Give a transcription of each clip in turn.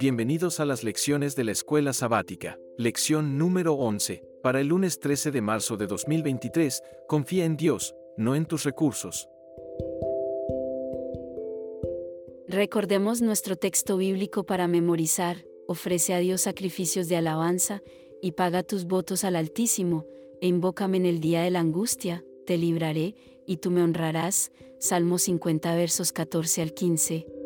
Bienvenidos a las lecciones de la escuela sabática. Lección número 11. Para el lunes 13 de marzo de 2023, confía en Dios, no en tus recursos. Recordemos nuestro texto bíblico para memorizar, ofrece a Dios sacrificios de alabanza, y paga tus votos al Altísimo, e invócame en el día de la angustia, te libraré, y tú me honrarás. Salmo 50 versos 14 al 15.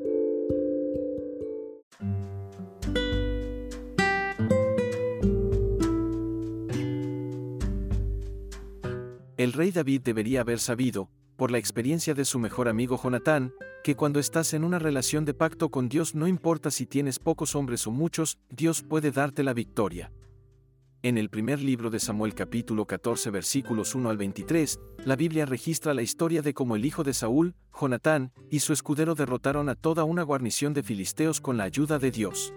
El rey David debería haber sabido, por la experiencia de su mejor amigo Jonatán, que cuando estás en una relación de pacto con Dios no importa si tienes pocos hombres o muchos, Dios puede darte la victoria. En el primer libro de Samuel capítulo 14 versículos 1 al 23, la Biblia registra la historia de cómo el hijo de Saúl, Jonatán, y su escudero derrotaron a toda una guarnición de filisteos con la ayuda de Dios.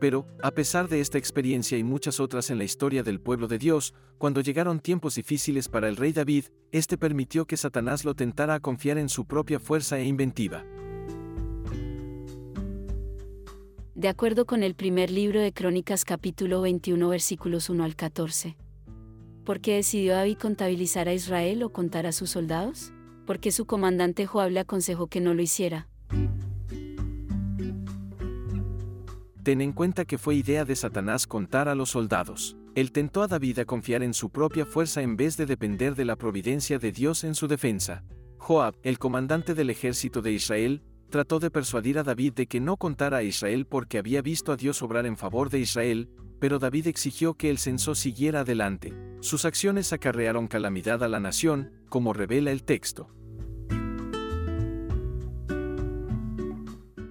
Pero, a pesar de esta experiencia y muchas otras en la historia del pueblo de Dios, cuando llegaron tiempos difíciles para el rey David, éste permitió que Satanás lo tentara a confiar en su propia fuerza e inventiva. de acuerdo con el primer libro de Crónicas capítulo 21 versículos 1 al 14. ¿Por qué decidió David contabilizar a Israel o contar a sus soldados? Porque su comandante Joab le aconsejó que no lo hiciera. Ten en cuenta que fue idea de Satanás contar a los soldados. Él tentó a David a confiar en su propia fuerza en vez de depender de la providencia de Dios en su defensa. Joab, el comandante del ejército de Israel, trató de persuadir a David de que no contara a Israel porque había visto a Dios obrar en favor de Israel, pero David exigió que el censo siguiera adelante. Sus acciones acarrearon calamidad a la nación, como revela el texto.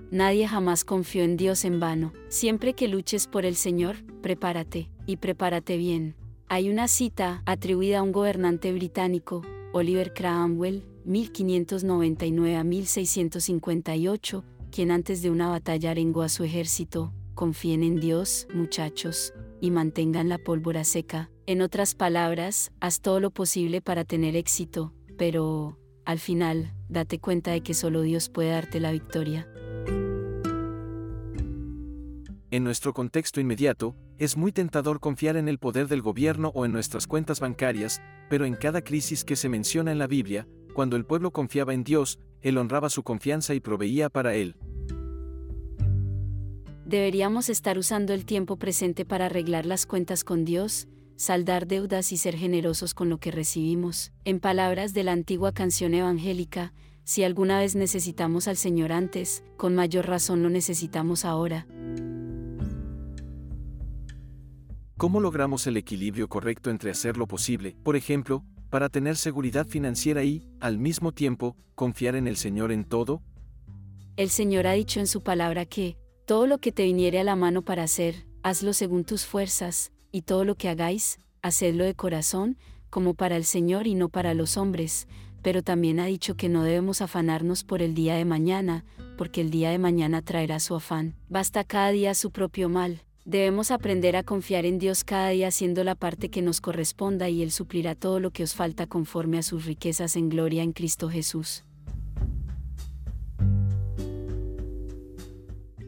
Nadie jamás confió en Dios en vano. Siempre que luches por el Señor, prepárate, y prepárate bien. Hay una cita atribuida a un gobernante británico, Oliver Cromwell, 1599 a 1658, quien antes de una batalla arengó a su ejército, confíen en Dios, muchachos, y mantengan la pólvora seca. En otras palabras, haz todo lo posible para tener éxito, pero, al final, date cuenta de que solo Dios puede darte la victoria. En nuestro contexto inmediato, es muy tentador confiar en el poder del gobierno o en nuestras cuentas bancarias, pero en cada crisis que se menciona en la Biblia, cuando el pueblo confiaba en Dios, Él honraba su confianza y proveía para Él. Deberíamos estar usando el tiempo presente para arreglar las cuentas con Dios, saldar deudas y ser generosos con lo que recibimos. En palabras de la antigua canción evangélica, si alguna vez necesitamos al Señor antes, con mayor razón lo necesitamos ahora. ¿Cómo logramos el equilibrio correcto entre hacer lo posible, por ejemplo, para tener seguridad financiera y, al mismo tiempo, confiar en el Señor en todo? El Señor ha dicho en su palabra que, todo lo que te viniere a la mano para hacer, hazlo según tus fuerzas, y todo lo que hagáis, hacedlo de corazón, como para el Señor y no para los hombres, pero también ha dicho que no debemos afanarnos por el día de mañana, porque el día de mañana traerá su afán. Basta cada día su propio mal. Debemos aprender a confiar en Dios cada día haciendo la parte que nos corresponda y Él suplirá todo lo que os falta conforme a sus riquezas en gloria en Cristo Jesús.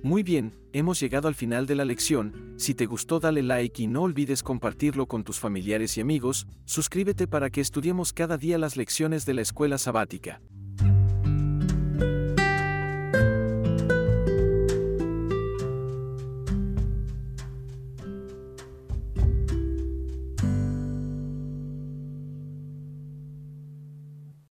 Muy bien, hemos llegado al final de la lección, si te gustó dale like y no olvides compartirlo con tus familiares y amigos, suscríbete para que estudiemos cada día las lecciones de la escuela sabática.